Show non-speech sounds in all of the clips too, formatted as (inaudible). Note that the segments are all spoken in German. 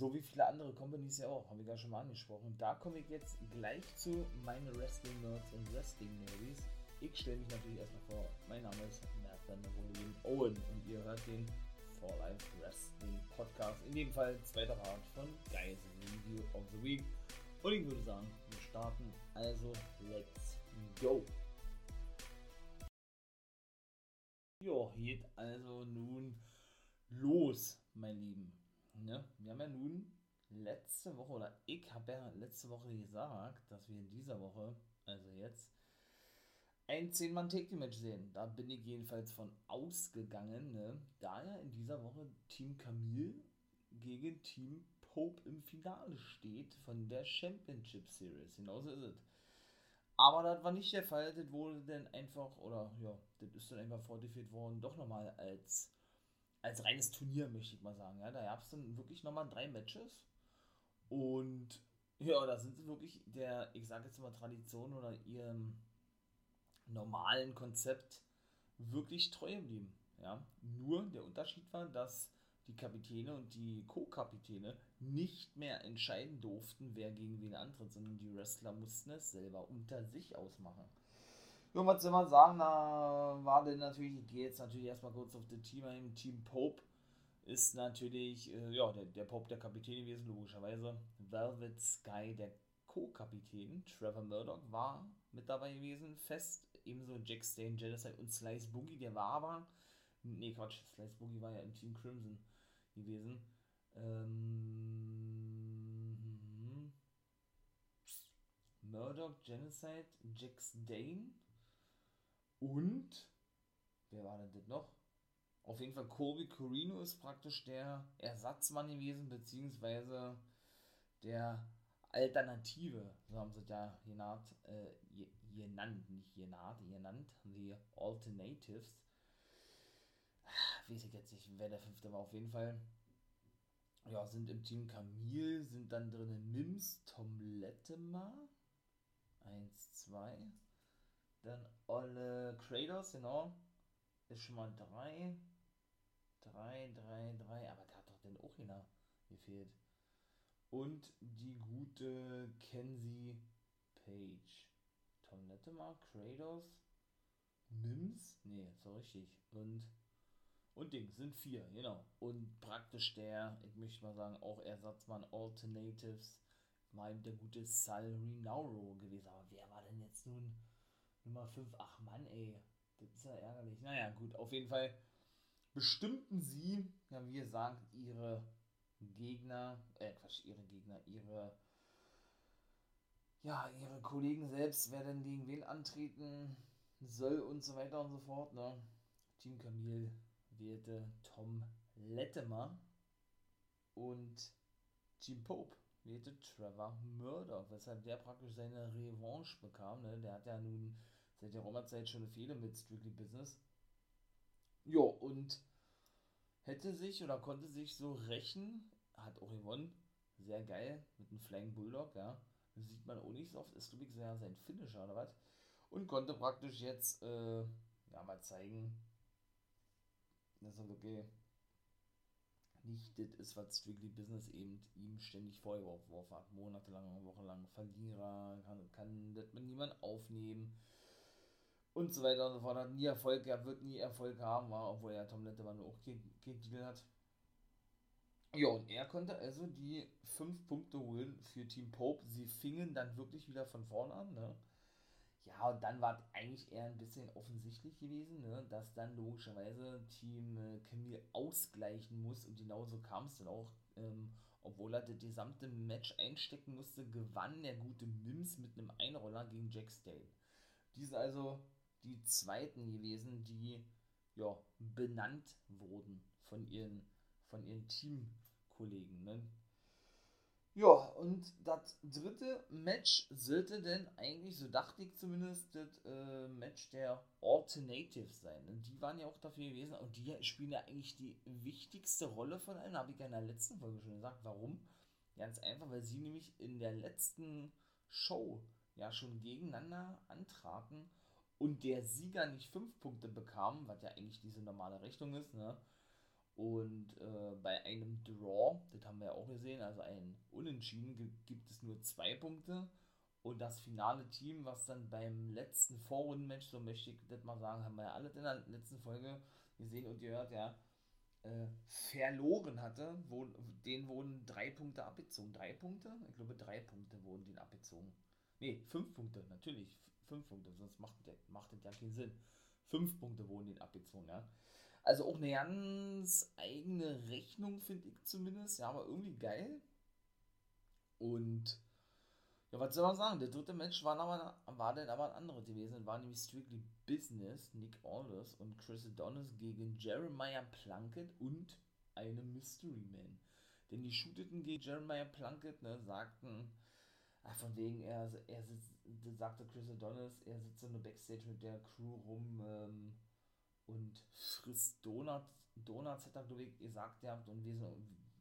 So wie viele andere Companies ja auch, haben wir ja schon mal angesprochen. Da komme ich jetzt gleich zu meine Wrestling Nerds und Wrestling Nerds. Ich stelle mich natürlich erstmal vor, mein Name ist Nathan William Owen und ihr hört den For Life Wrestling Podcast. In dem Fall zweiter Part von Guys Review of the Week. Und ich würde sagen, wir starten also let's go. Jo, geht also nun los, mein Lieben. Ne? Wir haben ja nun letzte Woche, oder ich habe ja letzte Woche gesagt, dass wir in dieser Woche, also jetzt, ein 10-Mann take match sehen. Da bin ich jedenfalls von ausgegangen, ne? da ja in dieser Woche Team Camille gegen Team Pope im Finale steht von der Championship Series. Genauso ist es. Aber das war nicht der Fall. Das wurde dann einfach, oder ja, das ist dann einfach fortgeführt worden, doch nochmal als als reines Turnier, möchte ich mal sagen. Ja, da gab es dann wirklich nochmal drei Matches. Und ja, da sind sie wirklich der, ich sage jetzt mal, Tradition oder ihrem normalen Konzept wirklich treu geblieben. Ja, nur der Unterschied war, dass die Kapitäne und die Co-Kapitäne nicht mehr entscheiden durften, wer gegen wen antritt, sondern die Wrestler mussten es selber unter sich ausmachen. Ja, was soll man sagen, da war denn natürlich, ich gehe jetzt natürlich erstmal kurz auf das Team ein. Team Pope ist natürlich, äh, ja, der, der Pope der Kapitän gewesen, logischerweise. Velvet Sky der Co-Kapitän. Trevor Murdoch war mit dabei gewesen, fest. Ebenso Jack Stain, Genocide und Slice Boogie, der war aber, nee, Quatsch, Slice Boogie war ja im Team Crimson gewesen. Ähm, Murdoch, Genocide, Jack Stain und, wer war denn das noch? Auf jeden Fall Kobe Corino ist praktisch der Ersatzmann gewesen, beziehungsweise der Alternative, so haben sie da genannt, äh, genannt, nicht genannt, genannt, die Alternatives. Weiß ich jetzt nicht, wer der fünfte war, auf jeden Fall. Ja, sind im Team Camille, sind dann drin Mims, Tom Lettema, 1, 2, dann Olle Kratos, genau. Ist schon mal 3. 3, 3, 3. Aber da hat doch den einer gefehlt. Und die gute Kenzie Page. Tom Nettemark, Kratos, Mims. Nee, so richtig. Und. Und Ding, sind vier, genau. Und praktisch der, ich möchte mal sagen, auch Ersatzmann Alternatives eben der gute Sal Rinauro gewesen. Aber wer war denn jetzt nun Nummer 5, ach Mann, ey, das ist ja ärgerlich. Naja, gut, auf jeden Fall bestimmten sie, ja, wie gesagt, ihre Gegner, äh, Quatsch, ihre Gegner, ihre, ja, ihre Kollegen selbst, wer denn gegen wen antreten soll und so weiter und so fort, ne? Team Camille wählte Tom Lettemer und Team Pope wählte Trevor Murdoch, weshalb der praktisch seine Revanche bekam, ne? Der hat ja nun seit der Roma-Zeit schon eine Fehde mit Strictly Business. Jo, und hätte sich oder konnte sich so rächen, hat auch gewonnen. Sehr geil, mit einem Flying Bulldog, ja. Das sieht man auch nicht so oft, ist glaube ich sehr sein Finisher oder was. Und konnte praktisch jetzt, äh, ja, mal zeigen, dass er wirklich nicht das ist, was Strictly Business eben ihm ständig vorgeworfen hat. Monatelang, wochenlang Verlierer, kann, kann das mit niemand aufnehmen und so weiter und so fort. Hat nie Erfolg, er wird nie Erfolg haben, war, obwohl er Tom Letterman auch kein, kein hat. Ja, und er konnte also die 5 Punkte holen für Team Pope. Sie fingen dann wirklich wieder von vorne an, ne? Ja, und dann war es eigentlich eher ein bisschen offensichtlich gewesen, ne, dass dann logischerweise Team äh, Camille ausgleichen muss und genauso kam es dann auch. Ähm, obwohl er das gesamte Match einstecken musste, gewann der gute Mims mit einem Einroller gegen Jack Stale. Die sind also die zweiten gewesen, die ja, benannt wurden von ihren, von ihren Teamkollegen. Ne? Ja, und das dritte Match sollte denn eigentlich, so dachte ich zumindest, das äh, Match der Alternatives sein. Und die waren ja auch dafür gewesen und die spielen ja eigentlich die wichtigste Rolle von allen, habe ich ja in der letzten Folge schon gesagt. Warum? Ganz einfach, weil sie nämlich in der letzten Show ja schon gegeneinander antraten und der Sieger nicht fünf Punkte bekam, was ja eigentlich diese normale Rechnung ist, ne? Und äh, bei einem Draw, das haben wir ja auch gesehen, also ein Unentschieden, gibt es nur zwei Punkte. Und das finale Team, was dann beim letzten Vorrundenmatch, so möchte ich das mal sagen, haben wir ja alle in der letzten Folge gesehen und gehört, ja, äh, verloren hatte, wo, denen wurden drei Punkte abgezogen. Drei Punkte? Ich glaube, drei Punkte wurden denen abgezogen. Ne, fünf Punkte, natürlich. Fünf Punkte, sonst macht, macht das ja keinen Sinn. Fünf Punkte wurden denen abgezogen, ja. Also auch eine ganz eigene Rechnung, finde ich zumindest. Ja, aber irgendwie geil. Und ja, was soll man sagen? Der dritte Match war, aber, war dann aber ein anderer gewesen. War nämlich Strictly Business, Nick Alders und Chris Adonis gegen Jeremiah Plunkett und einem Mystery Man. Denn die shooteten gegen Jeremiah Plunkett, ne, sagten, ach, von wegen, er, er sitzt, sagte Chris Adonis, er sitzt in der Backstage mit der Crew rum, ähm, und frisst Donuts. Donuts hat er, glaube ich, gesagt, ja, und wir,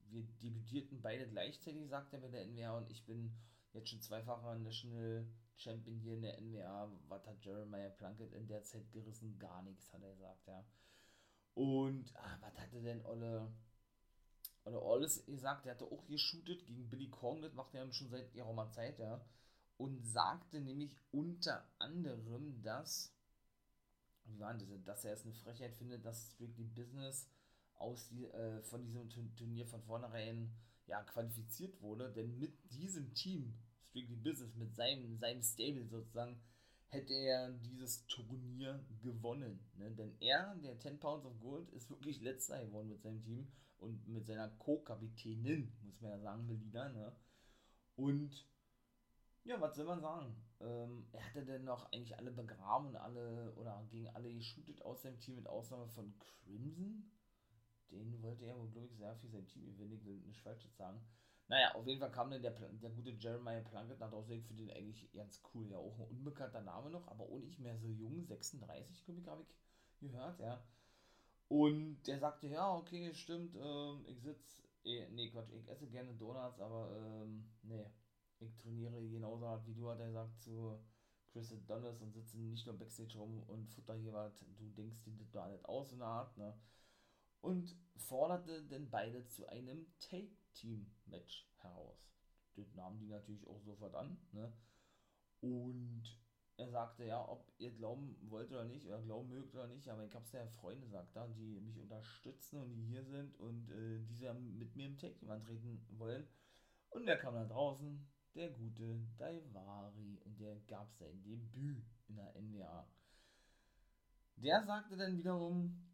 wir debütierten beide gleichzeitig, sagt er bei der NWA und ich bin jetzt schon zweifacher National Champion hier in der NWA. Was hat Jeremiah Plunkett in der Zeit gerissen? Gar nichts, hat er gesagt, ja. Und ah, was hatte denn Olle, Olle alles gesagt? Er hatte auch geshootet gegen Billy Corgan, das macht er schon seit ihrer Zeit, ja. Und sagte nämlich unter anderem, dass wie war das, dass er es eine Frechheit findet, dass Strictly Business aus die, äh, von diesem Turnier von vornherein ja, qualifiziert wurde, denn mit diesem Team, Strictly Business, mit seinem, seinem Stable sozusagen, hätte er dieses Turnier gewonnen. Ne? Denn er, der 10 Pounds of Gold, ist wirklich letzter geworden mit seinem Team und mit seiner Co-Kapitänin, muss man ja sagen, Melina. Ne? Und ja, was soll man sagen? Ähm, er hatte denn noch eigentlich alle begraben und alle oder gegen alle geshootet aus seinem Team, mit Ausnahme von Crimson. Den wollte er wohl, glaube ich, sehr viel sein Team gewinnen. Ich will nicht falsch sagen. Naja, auf jeden Fall kam dann der, der gute Jeremiah Plunkett nach Draußen für den eigentlich ganz cool. Ja, auch ein unbekannter Name noch, aber auch nicht mehr so jung. 36, glaube ich, habe ich gehört, ja. Und der sagte, ja, okay, stimmt, ähm, ich sitze, eh, nee, Quatsch, ich esse gerne Donuts, aber, ähm, nee, ich trainiere genauso wie du, hat er gesagt, zu Chris Adonis und sitze nicht nur Backstage rum und futter hier was, du denkst dir das alles aus, in der Art, ne? Und forderte denn beide zu einem Take-Team-Match heraus. Das nahmen die natürlich auch sofort an, ne? Und er sagte, ja, ob ihr glauben wollt oder nicht, oder glauben mögt oder nicht, aber ich hab's ja Freunde, sagt er, die mich unterstützen und die hier sind und äh, diese mit mir im Take-Team antreten wollen. Und der kam dann draußen, der gute Daivari und der gab sein Debüt in der NWA. Der sagte dann wiederum,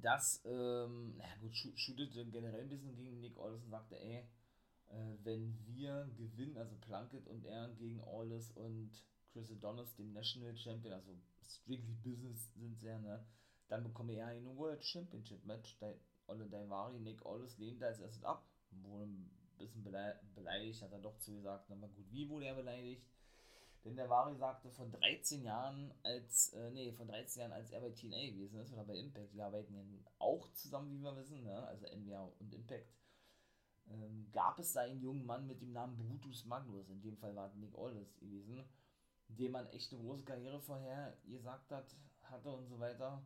dass, ähm, na gut, shootete generell ein bisschen gegen Nick Aldis und sagte, ey, äh, wenn wir gewinnen, also Plunkett und er gegen Aldis und Chris Adonis, dem National Champion, also strictly Business sind sie ja, ne, dann bekomme er ein World Championship Match. Olle Daivari, Nick Aldis lehnt da als erstes ab, wurde bisschen beleidigt, hat er doch zugesagt, na gut, wie wurde er beleidigt? Denn der Vari sagte, von 13 Jahren als, äh, nee, von 13 Jahren als er bei TNA gewesen ist oder bei Impact, die arbeiten ja auch zusammen, wie wir wissen, ne? also NWA und Impact, ähm, gab es da einen jungen Mann mit dem Namen Brutus Magnus, in dem Fall war Nick Aldis gewesen, dem man echt eine große Karriere vorher gesagt hat, hatte und so weiter.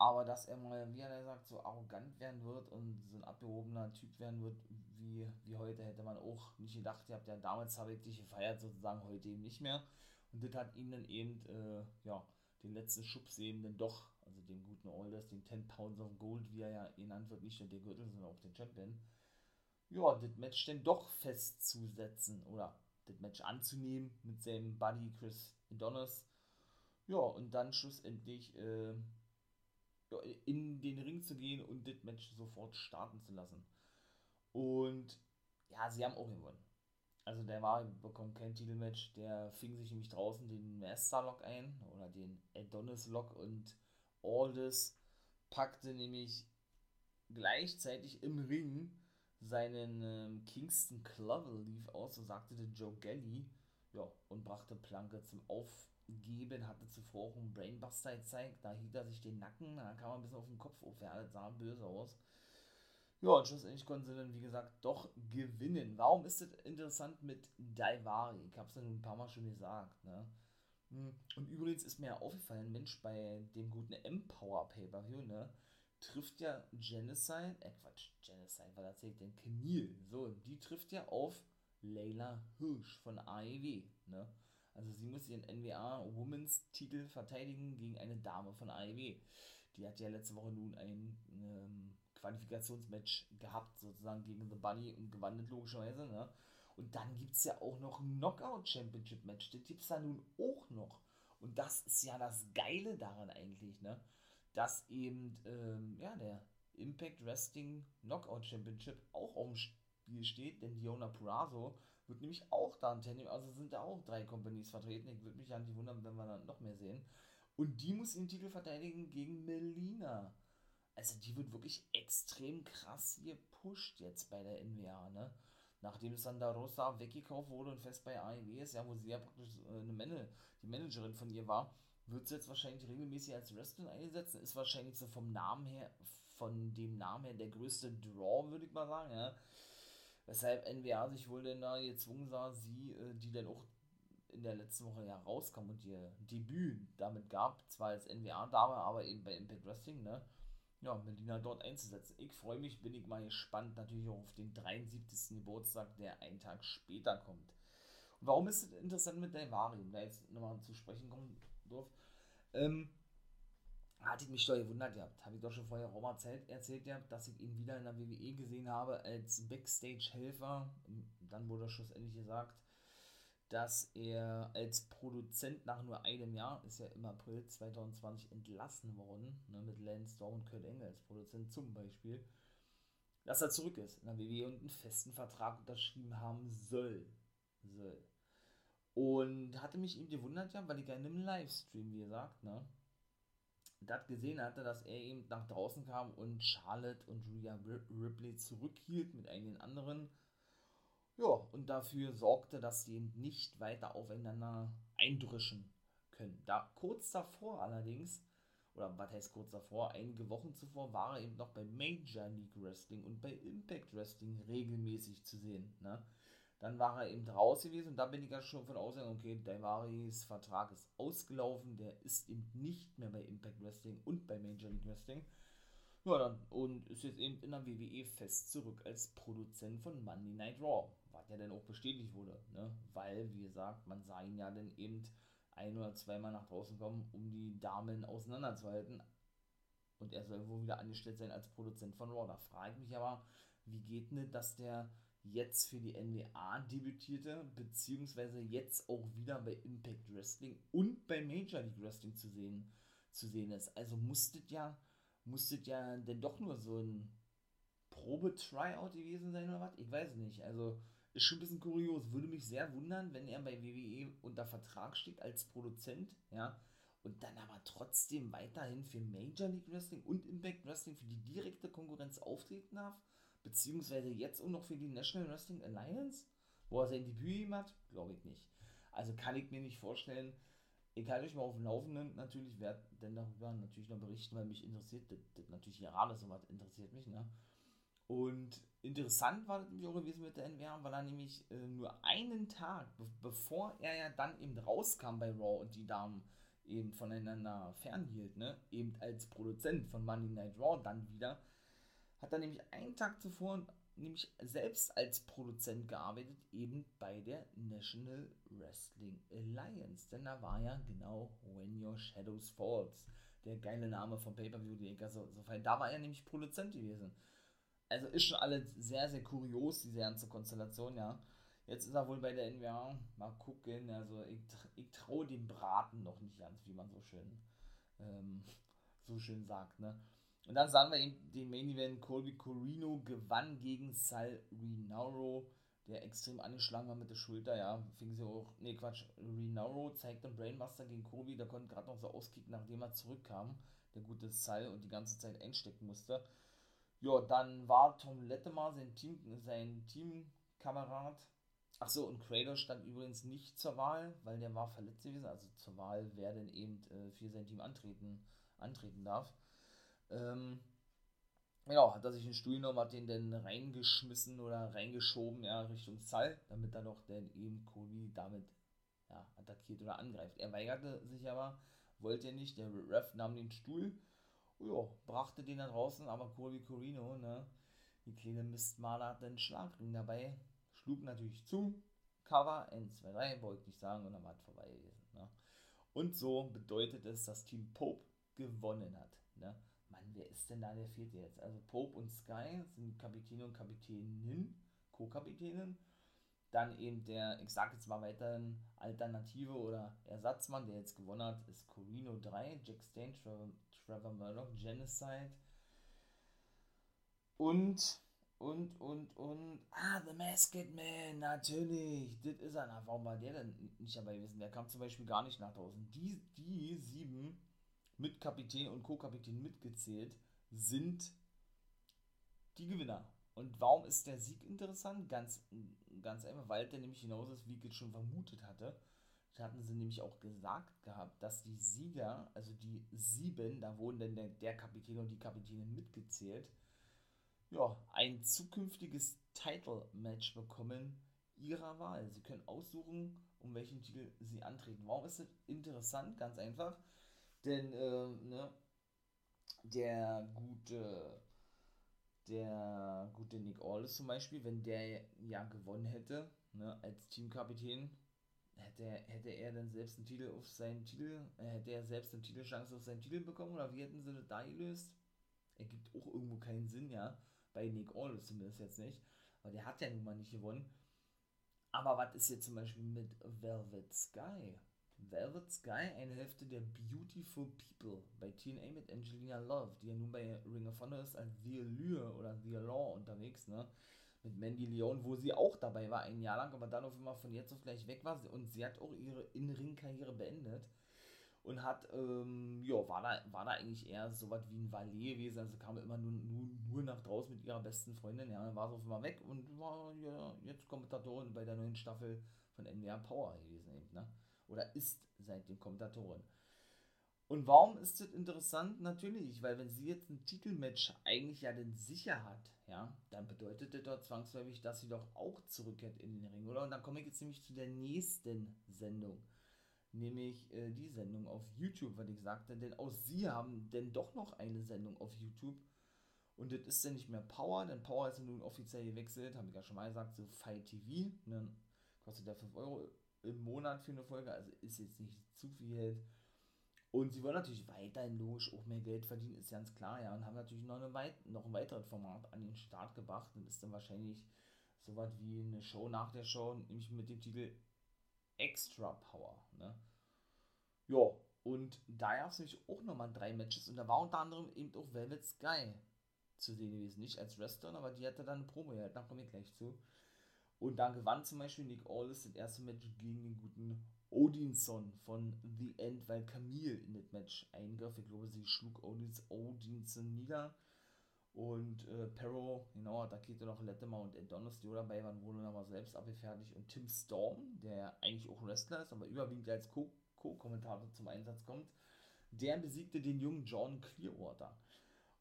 Aber dass er mal, wie er sagt, so arrogant werden wird und so ein abgehobener Typ werden wird, wie, wie heute, hätte man auch nicht gedacht. Ihr habt ja damals habe ich dich gefeiert, sozusagen heute eben nicht mehr. Und das hat ihn dann eben, äh, ja, den letzten Schubs eben dann doch, also den guten Alders, den 10 Pounds of Gold, wie er ja genannt wird, nicht nur der Gürtel, sondern auch den Champion, ja, das Match denn doch festzusetzen oder das Match anzunehmen mit seinem Buddy Chris Adonis. Ja, und dann schlussendlich, äh, in den Ring zu gehen und das Match sofort starten zu lassen. Und ja, sie haben auch gewonnen. Also der war, bekommt kein Titelmatch, der fing sich nämlich draußen den Master-Lock ein oder den Adonis-Lock und Aldis packte nämlich gleichzeitig im Ring seinen ähm, Kingston Clover lief aus, so sagte der Joe Gelly, ja, und brachte Planke zum Aufgeben, hatte zuvor auch einen Brainbuster gezeigt, da hielt er sich den Nacken, da kam er ein bisschen auf den Kopf auf, ja, das sah böse aus. Ja, und schlussendlich konnten sie dann, wie gesagt, doch gewinnen. Warum ist das interessant mit Daivari? Ich habe es ein paar Mal schon gesagt, ne? Hm, und übrigens ist mir ja aufgefallen, Mensch, bei dem guten Empower Pay-Per-View, ne, trifft ja Genocide, äh Quatsch, Genocide, weil erzählt denn Camille, so, die trifft ja auf Layla Hirsch von AEW, ne? Also sie muss ihren NWA Women's Titel verteidigen gegen eine Dame von AEW. Die hat ja letzte Woche nun ein ähm, Qualifikationsmatch gehabt, sozusagen gegen The Bunny und gewandelt logischerweise, ne? Und dann gibt es ja auch noch ein Knockout Championship Match, das gibt es da nun auch noch. Und das ist ja das Geile daran eigentlich, ne? Dass eben, ähm, ja, der Impact Wrestling Knockout Championship auch auf dem Spiel steht, denn Diona Purazo wird nämlich auch da ein teilnehmen, also sind da auch drei Companies vertreten. Ich würde mich ja nicht wundern, wenn wir dann noch mehr sehen. Und die muss den Titel verteidigen gegen Melina also die wird wirklich extrem krass gepusht jetzt bei der NWA, ne? Nachdem Sandra Rosa weggekauft wurde und fest bei AEW ist, ja, wo sie ja praktisch äh, eine Man die Managerin von ihr war, wird sie jetzt wahrscheinlich regelmäßig als Wrestling einsetzen. Ist wahrscheinlich so vom Namen her, von dem Namen her der größte Draw, würde ich mal sagen, ja. Weshalb NWA sich wohl denn da gezwungen sah, sie, äh, die dann auch in der letzten Woche ja rauskam und ihr Debüt damit gab, zwar als NWA-Dame, aber eben bei Impact Wrestling, ne? ja, Melina dort einzusetzen. Ich freue mich, bin ich mal gespannt, natürlich auch auf den 73. Geburtstag, der einen Tag später kommt. Und warum ist es interessant mit Daivari, da jetzt nochmal zu sprechen kommen durfte? Ähm, hatte ich mich doch gewundert gehabt. Habe ich doch schon vorher mal erzählt, erzählt gehabt, dass ich ihn wieder in der WWE gesehen habe als Backstage-Helfer. Dann wurde schlussendlich gesagt, dass er als Produzent nach nur einem Jahr, ist ja im April 2020 entlassen worden, ne, mit Lance Storm und Kurt Engel als Produzent zum Beispiel, dass er zurück ist in der WWE und einen festen Vertrag unterschrieben haben soll. soll. Und hatte mich eben gewundert, ja, weil ich ja in einem Livestream, wie gesagt, ne, das gesehen hatte, dass er eben nach draußen kam und Charlotte und Rhea Ripley zurückhielt mit einigen anderen ja, und dafür sorgte, dass sie eben nicht weiter aufeinander eindrischen können. Da kurz davor allerdings, oder was heißt kurz davor, einige Wochen zuvor war er eben noch bei Major League Wrestling und bei Impact Wrestling regelmäßig zu sehen. Ne? Dann war er eben raus gewesen und da bin ich ja schon von ausgegangen, okay, Daivaris Vertrag ist ausgelaufen, der ist eben nicht mehr bei Impact Wrestling und bei Major League Wrestling. Ja, dann, und ist jetzt eben in der WWE fest zurück als Produzent von Monday Night Raw was ja dann auch bestätigt wurde, ne? weil, wie gesagt, man sah ihn ja dann eben ein- oder zweimal nach draußen kommen, um die Damen auseinanderzuhalten. Und er soll wohl wieder angestellt sein als Produzent von Raw. Da frage ich mich aber, wie geht denn, dass der jetzt für die NWA debütierte, beziehungsweise jetzt auch wieder bei Impact Wrestling und bei Major League Wrestling zu sehen, zu sehen ist. Also musstet ja, musstet ja denn doch nur so ein Probe-Tryout gewesen sein oder was? Ich weiß nicht. Also ist schon ein bisschen kurios. Würde mich sehr wundern, wenn er bei WWE unter Vertrag steht als Produzent, ja, und dann aber trotzdem weiterhin für Major League Wrestling und Impact Wrestling für die direkte Konkurrenz auftreten darf, beziehungsweise jetzt auch noch für die National Wrestling Alliance, wo er sein Debüt gemacht hat, glaube ich nicht. Also kann ich mir nicht vorstellen. Ich halte euch mal auf dem Laufenden, natürlich werde denn darüber natürlich noch berichten, weil mich interessiert, das, das natürlich gerade so was interessiert mich, ne? Und interessant war das nämlich auch gewesen mit der NWR, weil er nämlich äh, nur einen Tag, be bevor er ja dann eben rauskam bei Raw und die Damen eben voneinander fernhielt, ne, eben als Produzent von Monday Night Raw dann wieder, hat er nämlich einen Tag zuvor nämlich selbst als Produzent gearbeitet, eben bei der National Wrestling Alliance. Denn da war ja genau When Your Shadows Falls, der geile Name vom Pay-Per-View, die so, so Da war er nämlich Produzent gewesen also ist schon alles sehr, sehr kurios, diese ganze Konstellation, ja. Jetzt ist er wohl bei der NWA. Mal gucken. Also ich, ich traue dem Braten noch nicht ganz, wie man so schön, ähm, so schön sagt, ne? Und dann sahen wir eben den Main Event. Colby Corino gewann gegen Sal Rinauro, der extrem angeschlagen war mit der Schulter, ja. Fing sie auch, nee, Quatsch. Rinauro zeigte einen Brainbuster gegen Colby, der konnte gerade noch so auskicken, nachdem er zurückkam. Der gute Sal und die ganze Zeit einstecken musste. Ja, dann war Tom Lettemar sein Team, sein Teamkamerad. Achso, und Kratos stand übrigens nicht zur Wahl, weil der war verletzt gewesen. Also zur Wahl, wer denn eben äh, für sein Team antreten, antreten darf. Ähm, ja, hat er sich einen Stuhl genommen, hat den dann reingeschmissen oder reingeschoben, ja, Richtung Zahl, damit er doch dann eben Cody damit ja, attackiert oder angreift. Er weigerte sich aber, wollte nicht, der Ref nahm den Stuhl, ja, brachte den dann draußen, aber Colby Corino, ne, die kleine Mistmaler hat dann Schlagring dabei, schlug natürlich zu, Cover, N2-3, wollte ich nicht sagen, und dann war es vorbei gewesen, ne. Und so bedeutet es, dass Team Pope gewonnen hat, ne. Wer ist denn da der vierte jetzt? Also Pope und Sky sind Kapitän und Kapitänin, Co-Kapitänin dann eben der, ich sag jetzt mal weiterhin, Alternative oder Ersatzmann, der jetzt gewonnen hat, ist Corino 3, Jack Stain, Trevor, Trevor Murdoch, Genocide. Und, und, und, und, ah, The Masked Man, natürlich, das ist er. Na, warum war der denn nicht dabei gewesen? Der kam zum Beispiel gar nicht nach draußen. Die, die sieben mit Kapitän und Co-Kapitän mitgezählt sind die Gewinner. Und warum ist der Sieg interessant? Ganz, ganz einfach, weil der nämlich genauso ist, wie ich es schon vermutet hatte. Da hatten sie nämlich auch gesagt gehabt, dass die Sieger, also die sieben, da wurden dann der, der Kapitän und die Kapitänin mitgezählt, ja, ein zukünftiges Title-Match bekommen ihrer Wahl. Sie können aussuchen, um welchen Titel sie antreten. Warum ist das interessant? Ganz einfach. Denn äh, ne, der gute der gute Nick Aldis zum Beispiel, wenn der ja gewonnen hätte, ne, als Teamkapitän, hätte, hätte er dann selbst einen Titel auf seinen Titel, äh, hätte er selbst eine Titelchance auf seinen Titel bekommen oder wie hätten sie das da gelöst? Ergibt auch irgendwo keinen Sinn, ja. Bei Nick Aldis zumindest jetzt nicht. Weil der hat ja nun mal nicht gewonnen. Aber was ist jetzt zum Beispiel mit Velvet Sky? Velvet Sky, eine Hälfte der Beautiful People bei TNA mit Angelina Love, die ja nun bei Ring of Honor ist als The Allure oder The Allure unterwegs, ne? Mit Mandy Leon, wo sie auch dabei war, ein Jahr lang, aber dann auf einmal von jetzt auf gleich weg war. Und sie hat auch ihre In-Ring-Karriere beendet. Und hat, ähm, ja, war da, war da eigentlich eher so was wie ein Valet gewesen. Also kam immer nur, nur, nur nach draußen mit ihrer besten Freundin. Ja, dann war sie auf einmal weg und war ja jetzt Kommentatorin bei der neuen Staffel von NWA Power gewesen, eben, ne? Oder ist seitdem Kommentatorin. Und warum ist das interessant? Natürlich, weil wenn sie jetzt ein Titelmatch eigentlich ja denn sicher hat, ja, dann bedeutet das doch zwangsläufig, dass sie doch auch zurückkehrt in den Ring, oder? Und dann komme ich jetzt nämlich zu der nächsten Sendung. Nämlich äh, die Sendung auf YouTube, weil ich sagte, denn auch sie haben denn doch noch eine Sendung auf YouTube. Und das ist dann nicht mehr Power, denn Power ist nun offiziell gewechselt, habe ich ja schon mal gesagt, so Fight TV. Ne? Kostet ja 5 Euro im Monat für eine Folge, also ist jetzt nicht zu viel. Und sie wollen natürlich weiterhin logisch auch mehr Geld verdienen, ist ganz klar, ja, und haben natürlich noch, eine weit noch ein weiteres Format an den Start gebracht und ist dann wahrscheinlich so was wie eine Show nach der Show, nämlich mit dem Titel Extra Power, ne? Ja, und da gab es nämlich auch nochmal drei Matches und da war unter anderem eben auch Velvet Sky zu sehen gewesen, nicht als Wrestler, aber die hatte dann eine Promo gehalten, da komme ich gleich zu. Und dann gewann zum Beispiel Nick Aldis das erste Match gegen den guten Odinson von The End, weil Camille in das Match eingriff. Ich glaube, sie schlug Odins, Odinson nieder. Und äh, Perro, genau, da geht noch Latimer und Adonis, die dabei waren, wurde aber selbst abgefertigt. Und Tim Storm, der eigentlich auch Wrestler ist, aber überwiegend als Co-Kommentator zum Einsatz kommt, der besiegte den jungen John Clearwater.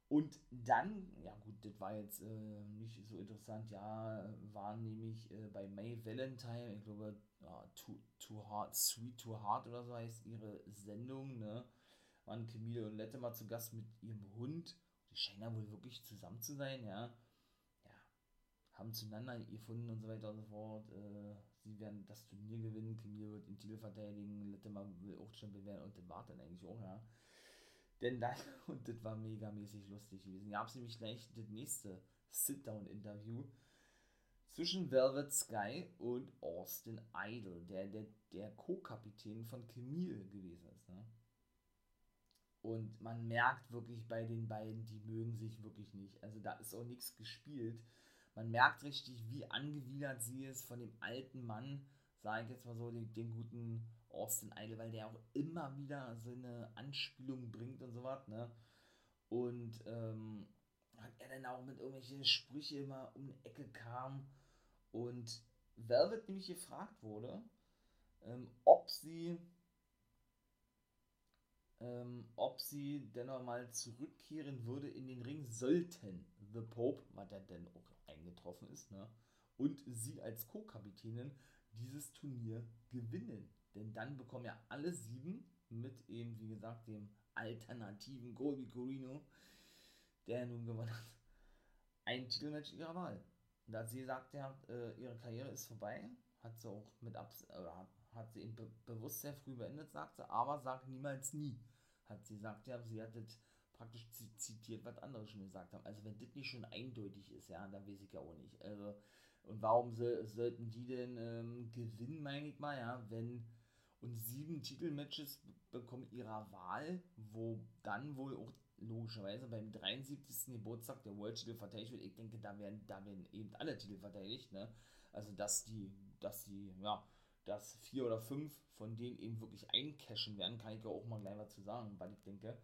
Und dann, ja gut, das war jetzt äh, nicht so interessant, ja, war nämlich äh, bei May Valentine, ich glaube, ja, too, too Hard, Sweet Too Hard oder so heißt ihre Sendung, ne, waren Camille und Lette mal zu Gast mit ihrem Hund. Die scheinen ja wohl wirklich zusammen zu sein, ja. Ja, haben zueinander gefunden und so weiter und so fort. Äh, sie werden das Turnier gewinnen, Camille wird den Titel verteidigen, Lette mal will auch Champion werden und den war dann eigentlich auch, ja. Denn dann, (laughs) und das war megamäßig lustig gewesen, gab es nämlich gleich das nächste Sit-Down-Interview zwischen Velvet Sky und Austin Idol, der der, der Co-Kapitän von Camille gewesen ist. Ne? Und man merkt wirklich bei den beiden, die mögen sich wirklich nicht. Also da ist auch nichts gespielt. Man merkt richtig, wie angewidert sie ist von dem alten Mann, sage ich jetzt mal so, den, den guten Austin Idol, weil der auch immer wieder so eine Anspielung bringt und so was, ne? Und ähm, und er dann auch mit irgendwelchen Sprüche immer um die Ecke kam und Velvet nämlich gefragt wurde, ähm, ob sie ähm, ob sie dennoch mal zurückkehren würde in den Ring, sollten The Pope, was er denn auch eingetroffen ist, ne, und sie als Co-Kapitänin dieses Turnier gewinnen. Denn dann bekommen ja alle sieben mit eben, wie gesagt, dem alternativen Colby Corino, der nun gewonnen hat, ein Titelmatch ihrer Wahl. Da sie sagt, ja, äh, ihre Karriere ist vorbei, hat sie auch mit Abs oder hat sie eben be bewusst sehr früh beendet, sagt sie, aber sagt niemals nie. Hat sie gesagt, ja, sie hat das praktisch zitiert, was andere schon gesagt haben. Also wenn das nicht schon eindeutig ist, ja, dann weiß ich ja auch nicht. Also, und warum so, sollten die denn ähm, gewinnen, meine ich mal, ja, wenn und sieben Titelmatches bekommen ihrer Wahl, wo dann wohl auch logischerweise beim 73. Geburtstag der World Titel verteidigt wird. Ich denke, da werden, da werden eben alle Titel verteidigt, ne? Also dass die, dass die, ja, dass vier oder fünf von denen eben wirklich eincashen werden, kann ich ja auch mal gleich was zu sagen, weil ich denke.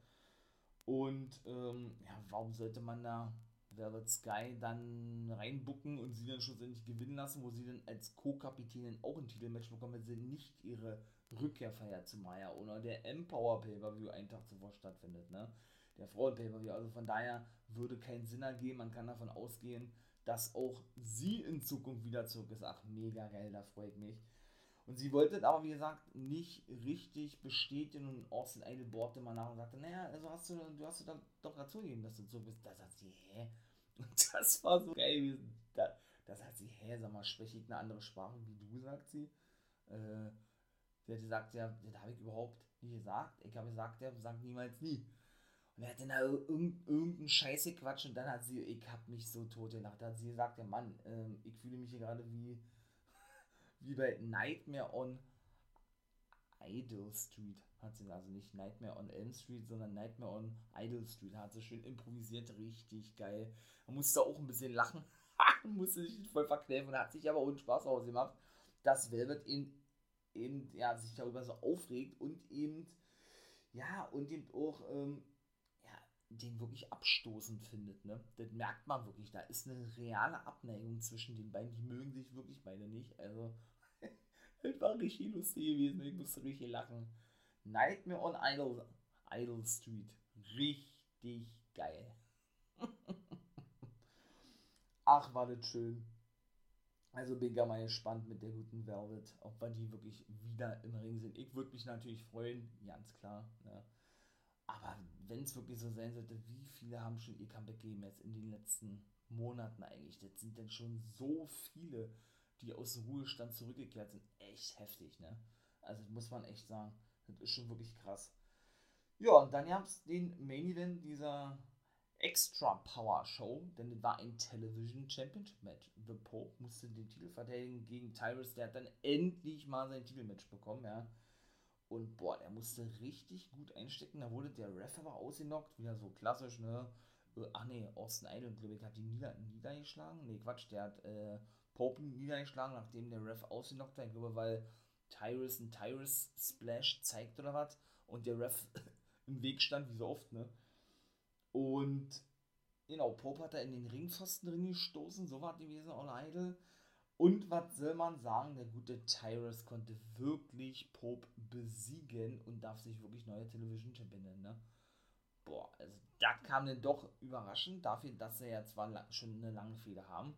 Und ähm, ja, warum sollte man da Velvet Sky dann reinbucken und sie dann schlussendlich gewinnen lassen, wo sie dann als Co-Kapitänin auch ein Titelmatch bekommen, wenn sie nicht ihre Rückkehr feiert zu Maya oder der Empower Pay-Per-View einen Tag zuvor stattfindet, ne? Der Frauen Pay-Per-View. Also von daher würde keinen Sinn ergeben. Man kann davon ausgehen, dass auch sie in Zukunft wieder zurück ist. Ach, mega geil, da freue ich mich. Und sie wollte aber, wie gesagt, nicht richtig bestätigen und Austin eine bohrte mal nach und sagte, naja, also hast du, du hast da doch gerade zugegeben, dass du so bist. Da sagt sie, hä? (laughs) Und das war so geil. Da, da sagt sie, hä, sag mal, spreche ich eine andere Sprache wie du, sagt sie. Äh, sie hat gesagt, ja, das habe ich überhaupt nie gesagt. Ich habe gesagt, ja, sag niemals nie. Und er hat dann da irgendeinen Scheiße Quatsch und dann hat sie, ich habe mich so tot gelacht. Da hat sie gesagt, ja Mann, ähm, ich fühle mich hier gerade wie (laughs) wie bei Nightmare on Idle Street hat sie, also nicht Nightmare on Elm Street, sondern Nightmare on Idle Street, hat sie schön improvisiert, richtig geil. Man musste auch ein bisschen lachen, (laughs) musste sich voll verkneifen hat sich aber auch Spaß ausgemacht, dass Velvet in, eben, ja, sich darüber so aufregt und eben, ja, und eben auch, ähm, den wirklich abstoßend findet, ne? Das merkt man wirklich. Da ist eine reale Abneigung zwischen den beiden. Die mögen sich wirklich beide nicht. Also (laughs) das war richtig lustig gewesen. Ich musste richtig lachen. Nightmare on Idle, Idle Street. Richtig geil. (laughs) Ach, war das schön. Also bin ich mal gespannt mit der guten Velvet, ob wir die wirklich wieder im Ring sind. Ich würde mich natürlich freuen, ganz klar. Ne? Aber wenn es wirklich so sein sollte, wie viele haben schon ihr Comeback gegeben jetzt in den letzten Monaten eigentlich? Das sind denn schon so viele die aus dem Ruhestand zurückgekehrt sind, echt heftig, ne? Also muss man echt sagen, das ist schon wirklich krass. Ja, und dann gab es den Main Event dieser Extra Power Show, denn es war ein Television Championship Match. The Pope musste den Titel verteidigen gegen Tyrus, der hat dann endlich mal sein Titelmatch bekommen, ja. Und boah, der musste richtig gut einstecken. Da wurde der Ref aber ausgenockt, wieder so klassisch, ne? Äh, ach nee, Austin Idol, glaube ich, hat die nieder niedergeschlagen. Nee, Quatsch, der hat äh, Pope niedergeschlagen, nachdem der Ref ausgenockt hat. Ich glaube, weil Tyrus ein Tyrus Splash zeigt oder was und der Ref (laughs) im Weg stand, wie so oft, ne? Und genau, Pope hat da in den Ringpfosten drin gestoßen, so war gewesen, All Idol. Und was soll man sagen, der gute Tyrus konnte wirklich Pope besiegen und darf sich wirklich neue Television Champion nennen, ne? Boah, also das kam dann doch überraschend, dafür, dass sie ja zwar schon eine lange Fehde haben,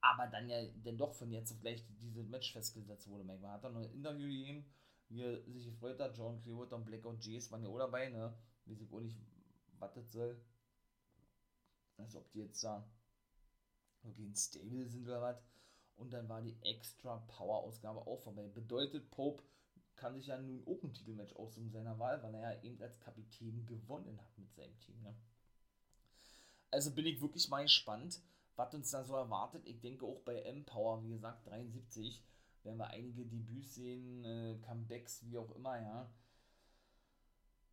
aber dann ja dann doch von jetzt auf gleich diese Match festgesetzt wurde. Man hat dann noch ein Interview gegeben, wie er sich gefreut hat. John Clearwater und Blackout Jays waren ja auch dabei, ne? Weiß ich auch nicht, das soll. Also ob die jetzt da wirklich ein Stable sind oder was. Und dann war die extra Power-Ausgabe auch vorbei. Bedeutet, Pope kann sich ja nun auch ein Titelmatch aussuchen seiner Wahl, weil er ja eben als Kapitän gewonnen hat mit seinem Team. Ne? Also bin ich wirklich mal gespannt was uns da so erwartet. Ich denke auch bei Empower, wie gesagt, 73, werden wir einige Debüts sehen, äh, Comebacks, wie auch immer, ja.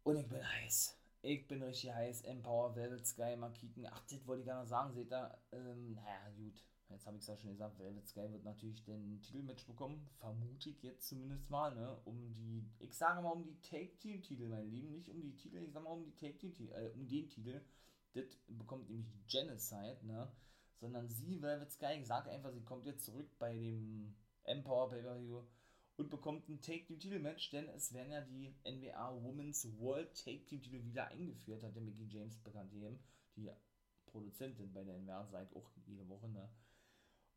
Und ich bin heiß. Ich bin richtig heiß. Empower, Velvet Sky, mal kicken. Ach, das wollte ich gar nicht sagen, seht ihr? Ähm, naja, gut. Jetzt habe ich es ja schon gesagt, Velvet Sky wird natürlich den Titelmatch bekommen. Vermute ich jetzt zumindest mal, ne? Um die, ich sage mal um die Take-Team-Titel, meine Lieben. Nicht um die Titel, ich sage mal um die Take-Team-Titel, äh, um den Titel das bekommt nämlich Genocide, ne? Sondern sie, Velvet Sky, sagt einfach, sie kommt jetzt zurück bei dem Empower Pay-Per-View und bekommt ein Take-Team-Titel-Match, denn es werden ja die NWA Women's World Take-Team-Titel wieder eingeführt, hat der Mickey James bekannt gegeben, die Produzentin bei der NWA seit auch jede Woche, ne?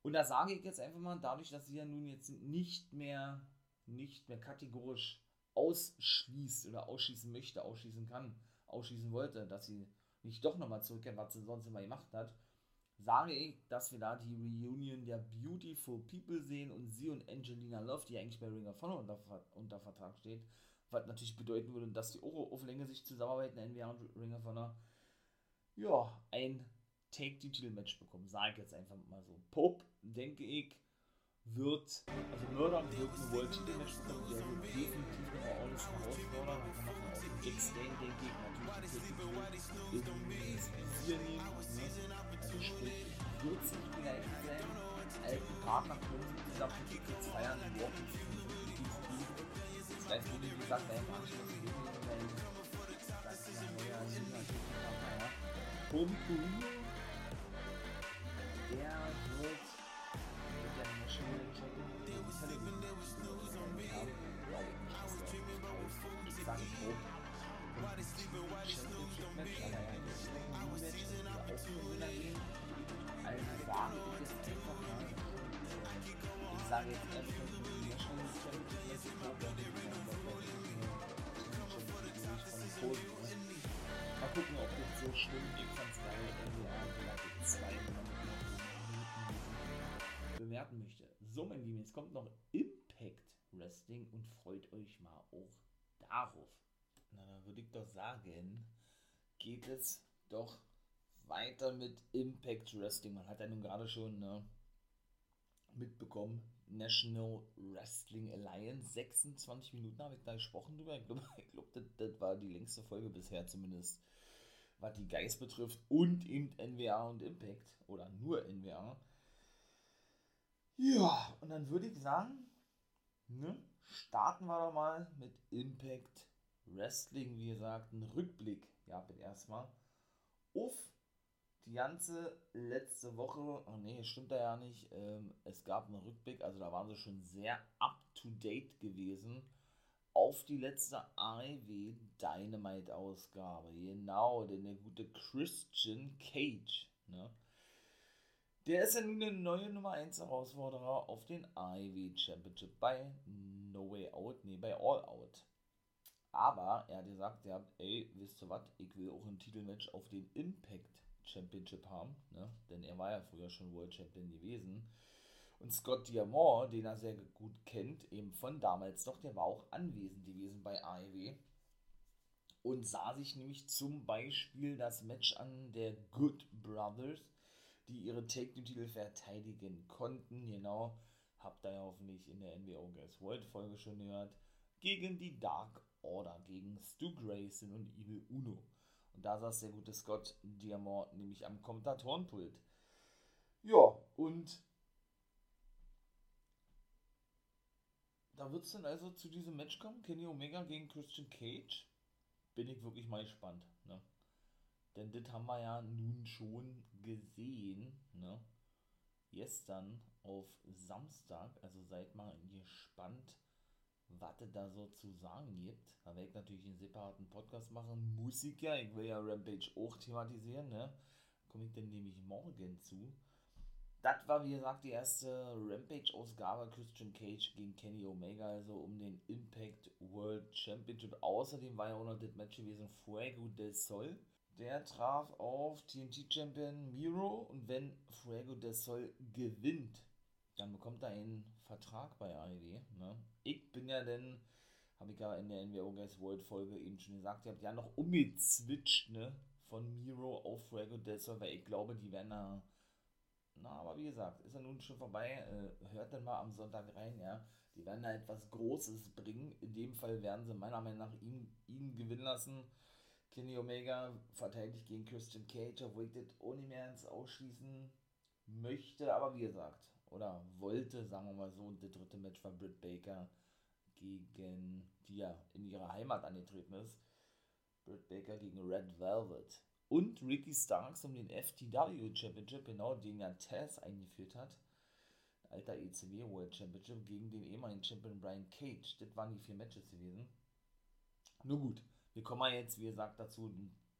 Und da sage ich jetzt einfach mal, dadurch, dass sie ja nun jetzt nicht mehr, nicht mehr kategorisch ausschließt oder ausschließen möchte, ausschließen kann, ausschließen wollte, dass sie nicht doch nochmal zurückkehrt, was sie sonst immer gemacht hat, sage ich, dass wir da die Reunion der Beautiful People sehen und sie und Angelina Love, die eigentlich bei Ring of Honor unter, unter Vertrag steht, was natürlich bedeuten würde, dass die auch auf Länge sich zusammenarbeiten, NWA und Ring of Honor, ja, ein Take-the-Title-Match bekommen, sage ich jetzt einfach mal so. Pop, denke ich, wird, also Murder wird ein World Title Match bekommen, der wird definitiv noch alles herausfordern. Kann man auch den Big Stain, denke ich, natürlich ins Visier nehmen. Ne? Sich vielleicht sein, alten Partner können dieser Politik jetzt feiern, in Walking Das heißt, wie gesagt, gehen wir weil das neuer. Pum Pum, der wird bewerten möchte. So, mein Lieben, jetzt kommt noch Impact Wrestling und freut euch mal auch darauf. Na, dann würde ich doch sagen, geht es doch weiter mit Impact Wrestling. Man hat ja nun gerade schon ne, mitbekommen, National Wrestling Alliance. 26 Minuten habe ich da gesprochen drüber. Ich glaube, (laughs) glaub, das, das war die längste Folge bisher zumindest, was die Geist betrifft. Und eben NWA und Impact. Oder nur NWA. Ja, und dann würde ich sagen, ne, starten wir doch mal mit Impact Wrestling. Wie gesagt, ein Rückblick. Ja, bitte erstmal auf die ganze letzte Woche. Oh nee, stimmt da ja nicht. Ähm, es gab einen Rückblick, also da waren sie schon sehr up to date gewesen auf die letzte AEW Dynamite Ausgabe. Genau, denn der gute Christian Cage, ne? Der ist ja nun der neue Nummer 1 Herausforderer auf den AEW Championship bei No Way Out, nee, bei All Out. Aber er hat gesagt, ja, ey, wisst ihr was, ich will auch ein Titelmatch auf den Impact Championship haben, ne? denn er war ja früher schon World Champion gewesen. Und Scott Diamond, den er sehr gut kennt, eben von damals noch, der war auch anwesend gewesen bei AEW und sah sich nämlich zum Beispiel das Match an der Good Brothers, die ihre Take-Titel verteidigen konnten. Genau, habt ihr ja hoffentlich in der NWO Guys World Folge schon gehört. Gegen die Dark Order, gegen Stu Grayson und Evil Uno. Und da saß der gute Scott Diamond nämlich am Kommentatorenpult. Ja, und da wird es dann also zu diesem Match kommen, Kenny Omega gegen Christian Cage. Bin ich wirklich mal gespannt. Ne? Denn das haben wir ja nun schon gesehen. Ne? Gestern auf Samstag. Also seid mal gespannt, was es da so zu sagen gibt. Da werde ich natürlich einen separaten Podcast machen. Musiker, ich will ja Rampage auch thematisieren. Ne? Komme ich denn nämlich morgen zu. Das war, wie gesagt, die erste Rampage-Ausgabe Christian Cage gegen Kenny Omega, also um den Impact World Championship. Außerdem war ja auch noch das Match gewesen Fuego del Sol. Der traf auf TNT-Champion Miro und wenn Fuego del Sol gewinnt, dann bekommt er einen Vertrag bei AEW. Ne? Ich bin ja dann, habe ich ja in der NWO Guys World Folge eben schon gesagt, ihr habt ja noch umgezwitscht, ne? Von Miro auf Fuego del weil ich glaube, die werden da na, aber wie gesagt, ist er nun schon vorbei. Äh, hört dann mal am Sonntag rein, ja. Die werden da etwas Großes bringen. In dem Fall werden sie meiner Meinung nach ihn, ihn gewinnen lassen. Kenny Omega verteidigt gegen Christian Cage, obwohl ich das ohne mehr ins Ausschließen möchte. Aber wie gesagt, oder wollte, sagen wir mal so, und der dritte Match war Britt Baker gegen, die ja in ihrer Heimat angetreten ist. Britt Baker gegen Red Velvet. und Ricky Starks um den FTW Championship, genau, den ja Taz eingeführt hat. Alter ECW World Championship gegen den ehemaligen Champion Brian Cage. Das waren die vier Matches gewesen. Nur gut, wir kommen jetzt, wie gesagt, dazu,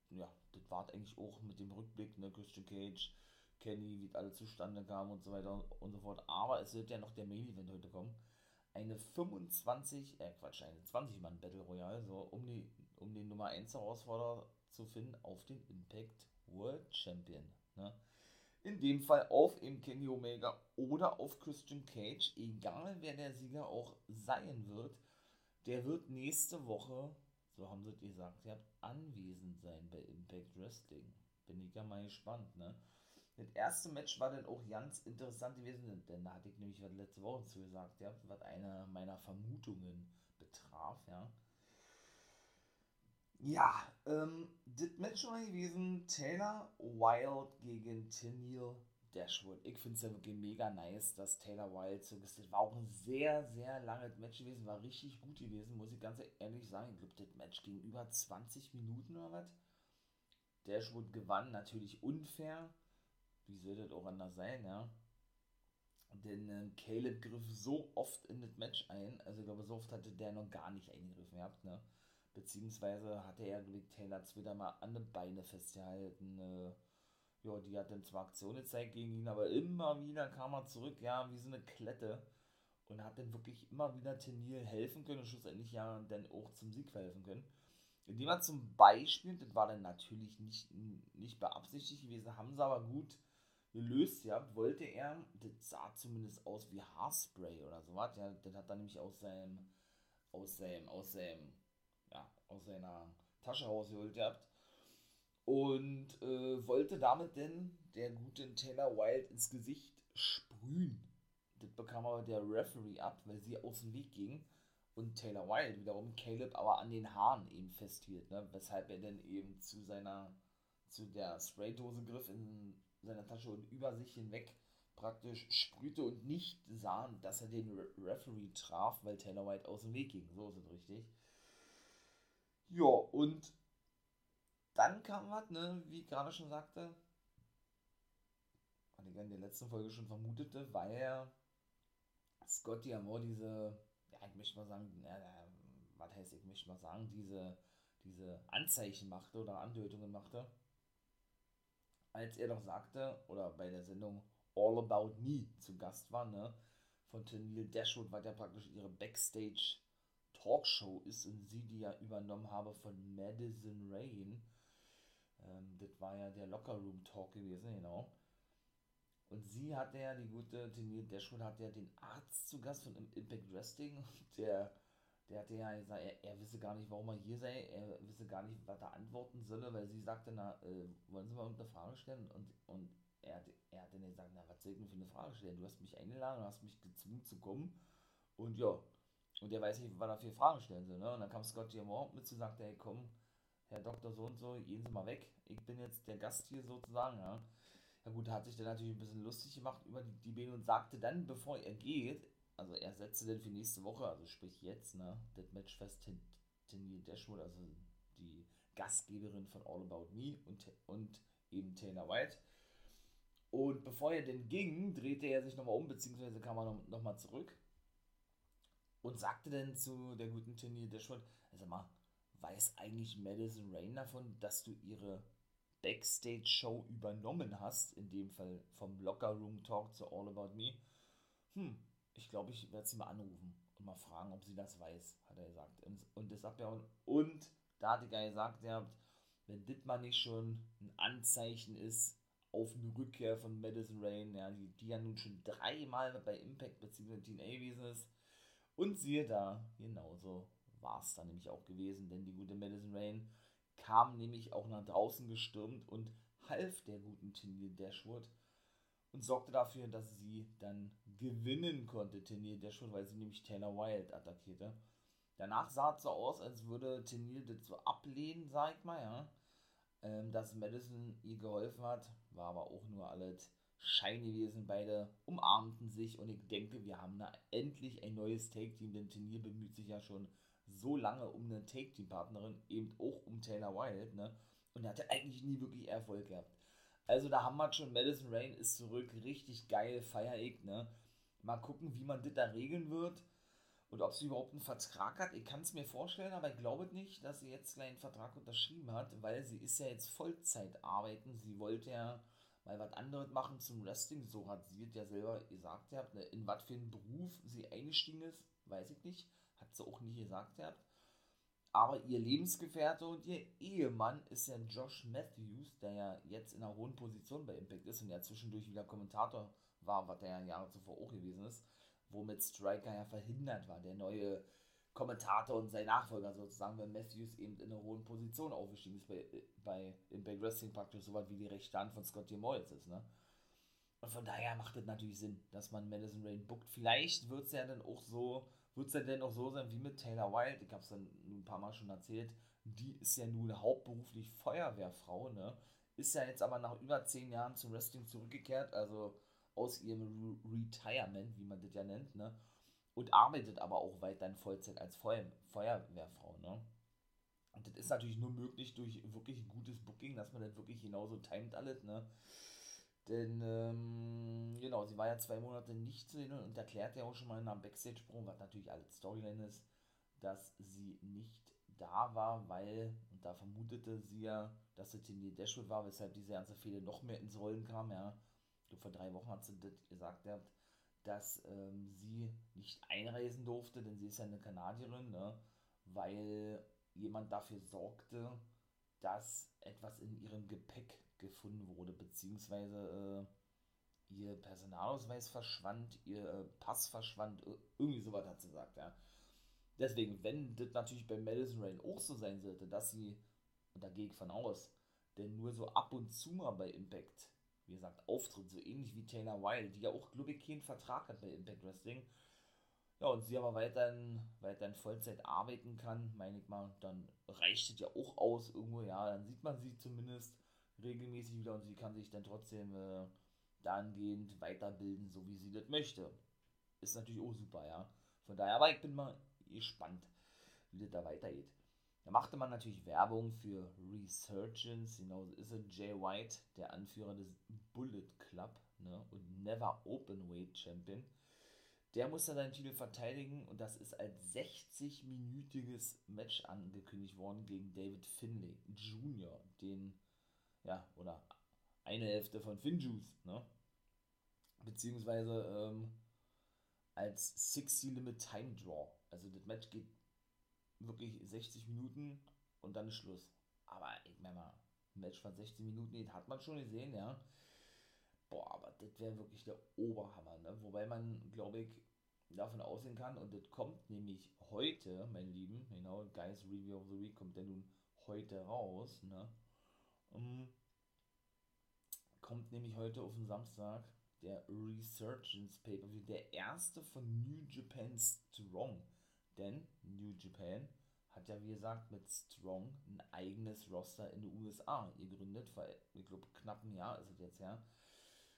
ja, das war eigentlich auch mit dem Rückblick, ne, Christian Cage, Kenny, wie alle zustande kamen und so weiter und so fort. Aber es wird ja noch der Main Event heute kommen. Eine 25, äh Quatsch, eine 20-Mann Battle Royale, so um die um den Nummer 1 Herausforderer zu finden auf den Impact World Champion. Ne? In dem Fall auf eben Kenny Omega oder auf Christian Cage, egal wer der Sieger auch sein wird, der wird nächste Woche, so haben sie gesagt, ihr habt anwesend sein bei Impact Wrestling. Bin ich ja mal gespannt, ne? Das erste Match war dann auch ganz interessant gewesen, denn da hatte ich nämlich was letzte Woche zu gesagt, ja, was eine meiner Vermutungen betraf, ja. Ja, ähm, das Match war gewesen Taylor Wilde gegen Tennille Dashwood. Ich finde es ja wirklich mega nice, dass Taylor Wilde so ist. Das war auch ein sehr, sehr langes Match gewesen, war richtig gut gewesen, muss ich ganz ehrlich sagen. Ich glaube, das Match ging über 20 Minuten oder was. Dashwood gewann, natürlich unfair. Wie soll das auch anders sein, ja? Denn äh, Caleb griff so oft in das Match ein, also ich glaube, so oft hatte der noch gar nicht eingegriffen gehabt, ne? Beziehungsweise hatte er Taylor Twitter mal an den Beine festgehalten. Äh, ja, die hat dann zwar Aktion gezeigt gegen ihn, aber immer wieder kam er zurück, ja, wie so eine Klette. Und hat dann wirklich immer wieder Tenil helfen können und schlussendlich ja dann auch zum Sieg verhelfen können. Indem er zum Beispiel, das war dann natürlich nicht, nicht beabsichtigt gewesen, haben sie aber gut gelöst ja, wollte er, das sah zumindest aus wie Haarspray oder sowas, ja, das hat er nämlich aus seinem, aus seinem, aus seinem ja, aus seiner Tasche rausgeholt gehabt. Und äh, wollte damit denn der gute Taylor Wilde ins Gesicht sprühen. Das bekam aber der Referee ab, weil sie aus dem Weg ging. Und Taylor Wilde wiederum Caleb aber an den Haaren eben festhielt, ne? weshalb er dann eben zu seiner, zu der Spraydose griff in seiner Tasche und über sich hinweg praktisch sprühte und nicht sah, dass er den Re Referee traf, weil Taylor White aus dem Weg ging. So ist es richtig. Ja, und dann kam was, ne, wie ich gerade schon sagte, was ich in der letzten Folge schon vermutete, weil Scotty Amor diese, ja, ich möchte mal sagen, ja, was heißt, ich möchte mal sagen, diese, diese Anzeichen machte oder Andeutungen machte, als er doch sagte, oder bei der Sendung All About Me zu Gast war, ne, von Tennille Dashwood war der praktisch ihre Backstage Talkshow ist und sie die ja übernommen habe von Madison Rain. Ähm, das war ja der Locker Room Talk gewesen, genau. Und sie hatte ja, die gute Tenier Dashwood hatte ja den Arzt zu Gast von Impact Wrestling (laughs) der, der hatte ja gesagt, er, er wisse gar nicht, warum er hier sei, er wisse gar nicht, was er antworten solle, weil sie sagte, na, äh, wollen Sie mal eine Frage stellen? Und, und er, hat, er hat dann gesagt, na, was soll ich denn für eine Frage stellen? Du hast mich eingeladen, du hast mich gezwungen zu kommen und ja, und der weiß nicht, was er für Fragen stellen soll. Ne? Und dann kam Scott Diamond mit zu sagte, hey komm, Herr Doktor so und so, gehen Sie mal weg. Ich bin jetzt der Gast hier sozusagen. Ja, ja gut, hat sich dann natürlich ein bisschen lustig gemacht über die, die Bene und sagte dann, bevor er geht, also er setzte dann für nächste Woche, also sprich jetzt, ne, das Match fest, Tanya Dashwood, also die Gastgeberin von All About Me und, und eben Taylor White. Und bevor er denn ging, drehte er sich nochmal um, beziehungsweise kam er nochmal noch zurück und sagte dann zu der guten Tini Dashwood, also mal, weiß eigentlich Madison Rain davon, dass du ihre Backstage-Show übernommen hast, in dem Fall vom Locker Room Talk zu All About Me? Hm, ich glaube, ich werde sie mal anrufen und mal fragen, ob sie das weiß, hat er gesagt. Und, das sagt er und, da hat er gesagt, ja, wenn mal nicht schon ein Anzeichen ist auf eine Rückkehr von Madison Rain, ja, die, die ja nun schon dreimal bei Impact bzw. TNA gewesen ist, und siehe da, genauso war es dann nämlich auch gewesen, denn die gute Madison Rain kam nämlich auch nach draußen gestürmt und half der guten Tennille Dashwood und sorgte dafür, dass sie dann gewinnen konnte, Tennille Dashwood, weil sie nämlich Taylor Wilde attackierte. Danach sah es so aus, als würde Tennille das so ablehnen, sag ich mal, ja. Ähm, dass Madison ihr geholfen hat, war aber auch nur alles Schein gewesen. Beide umarmten sich und ich denke, wir haben da endlich ein neues Take-Team, denn Turnier bemüht sich ja schon so lange um eine Take-Team-Partnerin, eben auch um Taylor Wilde, ne? Und er hatte eigentlich nie wirklich Erfolg gehabt. Also da haben wir schon, Madison Rain ist zurück, richtig geil, feier ich, ne? Mal gucken, wie man das da regeln wird und ob sie überhaupt einen Vertrag hat. Ich kann es mir vorstellen, aber ich glaube nicht, dass sie jetzt gleich einen Vertrag unterschrieben hat, weil sie ist ja jetzt Vollzeit arbeiten. Sie wollte ja mal was anderes machen zum Wrestling. So hat sie es ja selber gesagt gehabt. Ne? In was für einen Beruf sie eingestiegen ist, weiß ich nicht. Hat sie auch nie gesagt gehabt. Aber ihr Lebensgefährte und ihr Ehemann ist ja Josh Matthews, der ja jetzt in einer hohen Position bei Impact ist und ja zwischendurch wieder Kommentator war, was der ja Jahre zuvor auch gewesen ist, womit Striker ja verhindert war, der neue Kommentator und sein Nachfolger sozusagen, wenn Matthews eben in einer hohen Position aufgestiegen ist bei, bei Impact Wrestling praktisch so was wie die rechte Hand von Scott Moritz ist, ne? Und von daher macht es natürlich Sinn, dass man Madison Rain bookt. Vielleicht wird es ja dann auch so, wird es ja dann auch so sein wie mit Taylor Wilde, ich habe es dann ein paar Mal schon erzählt, die ist ja nun hauptberuflich Feuerwehrfrau, ne? Ist ja jetzt aber nach über zehn Jahren zum Wrestling zurückgekehrt, also aus ihrem Retirement, wie man das ja nennt, ne? Und arbeitet aber auch weiterhin Vollzeit als Feuer Feuerwehrfrau, ne? Und das ist natürlich nur möglich durch wirklich gutes Booking, dass man das wirklich genauso timet alles, ne? Denn, ähm, genau, sie war ja zwei Monate nicht zu sehen und erklärt ja auch schon mal in einem Backstage-Sprung, was natürlich alles Storyline ist, dass sie nicht da war, weil, und da vermutete sie ja, dass es in die Dashwood war, weshalb diese ganze Fehde noch mehr ins Rollen kam, ja. Ich vor drei Wochen hat sie das gesagt, ja, dass ähm, sie nicht einreisen durfte, denn sie ist ja eine Kanadierin, ne, weil jemand dafür sorgte, dass etwas in ihrem Gepäck gefunden wurde, beziehungsweise äh, ihr Personalausweis verschwand, ihr äh, Pass verschwand, irgendwie sowas hat sie gesagt, ja. Deswegen, wenn das natürlich bei Madison Rain auch so sein sollte, dass sie, und da gehe ich von aus, denn nur so ab und zu mal bei Impact, wie gesagt, auftritt, so ähnlich wie Taylor Wilde, die ja auch, glaube ich, keinen Vertrag hat bei Impact Wrestling, ja, und sie aber weiterhin, weiterhin Vollzeit arbeiten kann, meine ich mal, dann reicht es ja auch aus irgendwo, ja, dann sieht man sie zumindest regelmäßig wieder und sie kann sich dann trotzdem äh, dahingehend weiterbilden, so wie sie das möchte. Ist natürlich auch super, ja. Von daher, aber ich bin mal gespannt, wie das da weitergeht. Da machte man natürlich Werbung für Resurgence, genauso ist es Jay White, der Anführer des Bullet Club ne, und Never Openweight Champion. Der muss dann seinen Titel verteidigen und das ist als 60-minütiges Match angekündigt worden gegen David Finlay Jr., den ja, oder eine Hälfte von Finjuice, ne? Beziehungsweise ähm, als 60 Limit Time Draw. Also das Match geht wirklich 60 Minuten und dann ist Schluss. Aber ich meine mal, ein Match von 60 Minuten, das hat man schon gesehen, ja. Boah, aber das wäre wirklich der Oberhammer, ne? Wobei man, glaube ich, davon ausgehen kann, und das kommt nämlich heute, mein Lieben, genau, Guys Review of the Week kommt ja nun heute raus, ne? Um, kommt nämlich heute auf den Samstag der Resurgence Pay-Per-View, der erste von New Japan Strong. Denn New Japan hat ja, wie gesagt, mit Strong ein eigenes Roster in den USA gegründet, vor, ich glaube, knapp ein Jahr ist es jetzt, ja.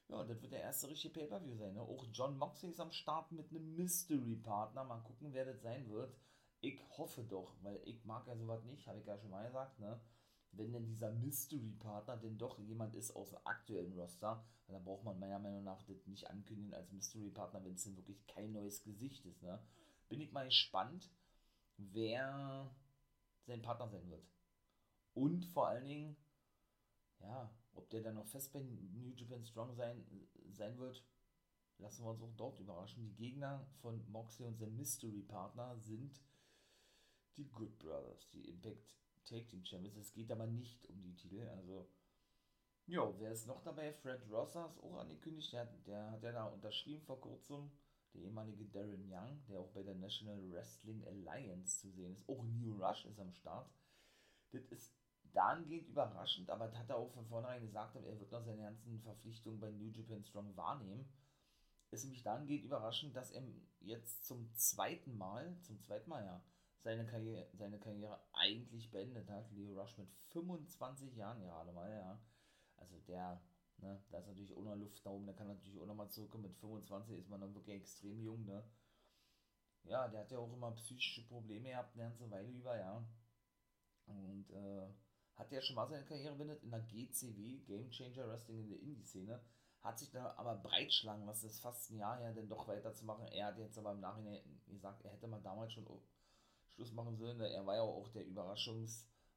Ja, und das wird der erste richtige Pay-Per-View sein. Ne? Auch John Moxley ist am Start mit einem Mystery-Partner. Mal gucken, wer das sein wird. Ich hoffe doch, weil ich mag ja sowas nicht, habe ich ja schon mal gesagt, ne? wenn denn dieser Mystery-Partner denn doch jemand ist aus dem aktuellen Roster, dann braucht man meiner Meinung nach das nicht ankündigen als Mystery-Partner, wenn es denn wirklich kein neues Gesicht ist. Ne? Bin ich mal gespannt, wer sein Partner sein wird. Und vor allen Dingen, ja, ob der dann noch fest bei New Japan Strong sein, sein wird, lassen wir uns auch dort überraschen. Die Gegner von Moxley und seinem Mystery-Partner sind die Good Brothers, die Impact Take Team Champions. Es geht aber nicht um die Titel. Also, ja, wer ist noch dabei? Fred Rosser ist auch angekündigt. Der, der hat ja da unterschrieben vor kurzem. Der ehemalige Darren Young, der auch bei der National Wrestling Alliance zu sehen ist. Auch New Rush ist am Start. Das ist dahingehend überraschend, aber das hat er auch von vornherein gesagt, er wird noch seine ganzen Verpflichtungen bei New Japan Strong wahrnehmen. Ist nämlich dahingehend überraschend, dass er jetzt zum zweiten Mal, zum zweiten Mal ja, seine Karriere, seine Karriere eigentlich beendet hat. Leo Rush mit 25 Jahren gerade mal, ja. Also der, ne, da ist natürlich ohne Luft da oben, der kann natürlich auch nochmal zurückkommen. Mit 25 ist man dann wirklich extrem jung, ne. Ja, der hat ja auch immer psychische Probleme gehabt, eine ganze Weile über, ja. Und äh, hat er schon mal seine Karriere beendet in der GCW, Game Changer Wrestling in der Indie-Szene. Hat sich da aber breitschlagen lassen, das ist fast ein Jahr her, denn doch weiterzumachen. Er hat jetzt aber im Nachhinein gesagt, er hätte mal damals schon Schluss machen sollen. Er war ja auch der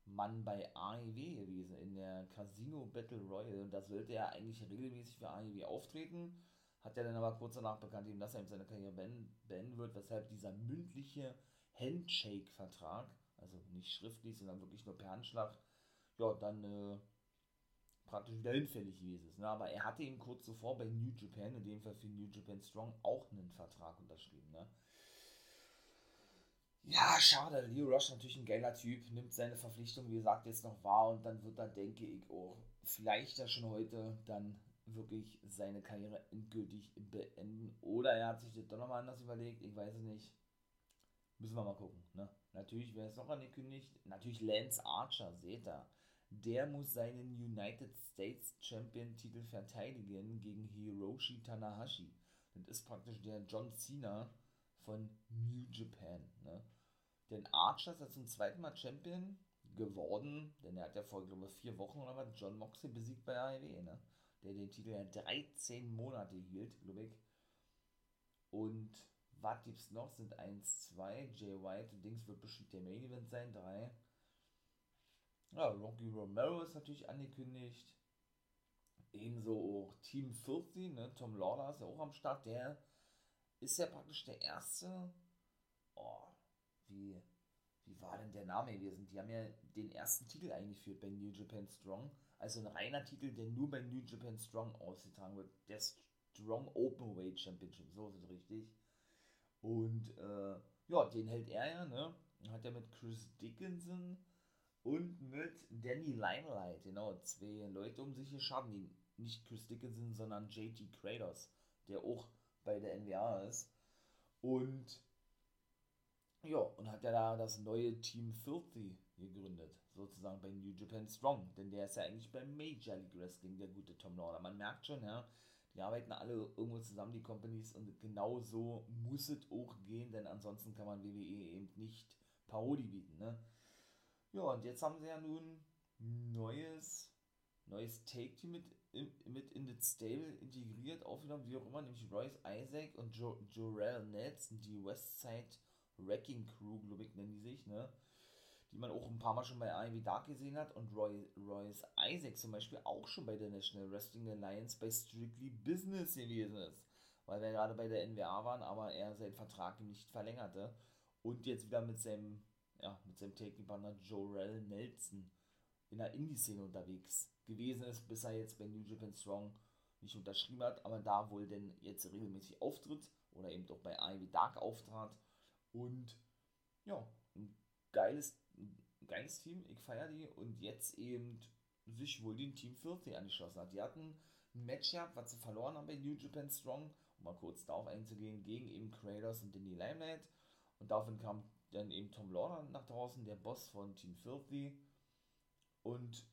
Überraschungsmann bei AEW gewesen, in der Casino Battle Royale. Und da sollte er eigentlich regelmäßig für AEW auftreten. Hat er dann aber kurz danach bekannt, dass er seine Karriere beenden wird, weshalb dieser mündliche Handshake-Vertrag, also nicht schriftlich, sondern wirklich nur per Handschlag, ja, dann äh, praktisch wieder hinfällig gewesen ist. Ne? Aber er hatte eben kurz zuvor bei New Japan, in dem Fall für New Japan Strong, auch einen Vertrag unterschrieben. Ne? Ja, schade. Leo Rush natürlich ein geiler Typ, nimmt seine Verpflichtung, wie gesagt, jetzt noch wahr und dann wird er, denke ich, auch vielleicht ja schon heute dann wirklich seine Karriere endgültig beenden. Oder er hat sich das doch nochmal anders überlegt, ich weiß es nicht. Müssen wir mal gucken. Ne? Natürlich, wer es noch angekündigt? Natürlich Lance Archer, seht ihr. Der muss seinen United States Champion Titel verteidigen gegen Hiroshi Tanahashi. Das ist praktisch der John Cena von New Japan. Ne? Denn Archer ist ja zum zweiten Mal Champion geworden, denn er hat ja vor, glaube ich, vier Wochen oder was John Moxley besiegt bei AEW, ne? Der den Titel ja 13 Monate hielt, glaube ich. Und was gibt's noch? Sind 1, 2, Jay White und Dings wird bestimmt der Main Event sein, 3. Ja, Rocky Romero ist natürlich angekündigt. Ebenso auch Team 40, ne? Tom Lawler ist ja auch am Start. Der ist ja praktisch der erste. Oh, wie, wie war denn der Name gewesen? Die haben ja den ersten Titel eingeführt bei New Japan Strong. Also ein reiner Titel, der nur bei New Japan Strong ausgetragen wird. Der Strong Openweight Championship, so ist es richtig. Und äh, ja, den hält er ja, ne? Hat er mit Chris Dickinson und mit Danny Limelight, genau, zwei Leute um sich geschaffen, die nicht Chris Dickinson, sondern JT Kratos, der auch bei der NWA ist. Und ja, und hat ja da das neue Team Filthy gegründet, sozusagen bei New Japan Strong, denn der ist ja eigentlich bei Major League Wrestling, der gute Tom Lawler. Man merkt schon, ja, die arbeiten alle irgendwo zusammen, die Companies, und genau so muss es auch gehen, denn ansonsten kann man WWE eben nicht Parodie bieten, ne? Ja, und jetzt haben sie ja nun neues, neues Take-Team mit, mit in das Stable integriert, aufgenommen, wie auch immer, nämlich Royce Isaac und jo Jorel Nelson, die Westside Wrecking Crew, glaube ich, nennen die sich, ne? Die man auch ein paar Mal schon bei AEW Dark gesehen hat und Roy, Royce Isaac zum Beispiel auch schon bei der National Wrestling Alliance bei Strictly Business gewesen ist. Weil wir gerade bei der NWA waren, aber er seinen Vertrag nicht verlängerte und jetzt wieder mit seinem, ja, mit seinem Taking-Partner Jorel Nelson in der Indie-Szene unterwegs gewesen ist, bis er jetzt bei New Japan Strong nicht unterschrieben hat, aber da wohl denn jetzt regelmäßig auftritt oder eben doch bei AEW Dark auftrat und ja, ein geiles, ein geiles Team, ich feiere die und jetzt eben sich wohl den Team 40 angeschlossen hat. Die hatten ein Match gehabt, was sie verloren haben bei New Japan Strong, um mal kurz darauf einzugehen, gegen eben Kratos und Danny Limelight. Und daraufhin kam dann eben Tom Lawler nach draußen, der Boss von Team 40 und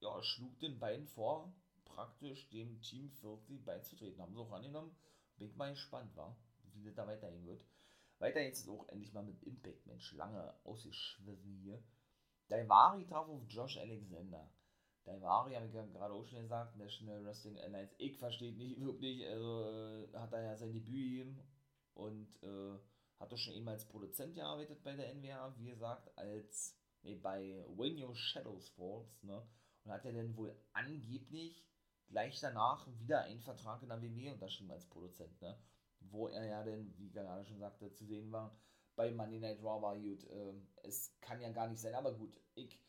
ja, schlug den beiden vor, praktisch dem Team 40 beizutreten. Haben sie auch angenommen. Bin ich mal gespannt, war, wie das da weitergehen wird. Weiter jetzt auch endlich mal mit Impact, Mensch, lange ausgeschwiffen hier. Daivari traf auf Josh Alexander. Daivari, habe ich gerade auch schon gesagt, National Wrestling Alliance, ich verstehe nicht wirklich, also äh, hat er ja sein Debüt gegeben und äh, hat doch schon eben als Produzent gearbeitet bei der NWA, wie gesagt, als, nee, bei When Your Shadows Falls, ne, und hat er dann wohl angeblich gleich danach wieder einen Vertrag in der WWE unterschrieben als Produzent, ne, wo er ja denn, wie gerade schon sagte, zu sehen war, bei Monday Night Raw war gut. Äh, es kann ja gar nicht sein, aber gut, ich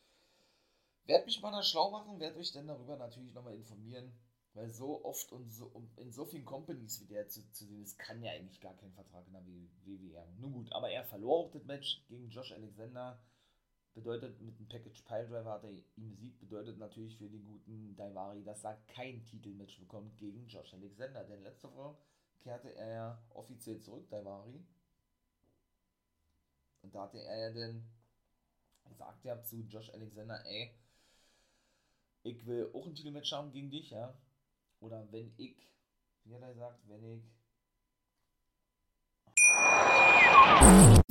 werde mich mal da schlau machen, werde euch dann darüber natürlich nochmal informieren, weil so oft und so in so vielen Companies wie der zu, zu sehen ist, kann ja eigentlich gar kein Vertrag in der WWE. Nun gut, aber er verlor auch das Match gegen Josh Alexander. Bedeutet, mit dem Package Piledriver hat er ihn besiegt, bedeutet natürlich für den guten Daivari, dass er kein Titelmatch bekommt gegen Josh Alexander. Denn letzte Woche kehrte er ja offiziell zurück, Daivari. Und da hatte er ja dann gesagt ja zu Josh Alexander, ey, ich will auch ein Titelmatch haben gegen dich, ja. Oder wenn ich, wie hat er gesagt, wenn ich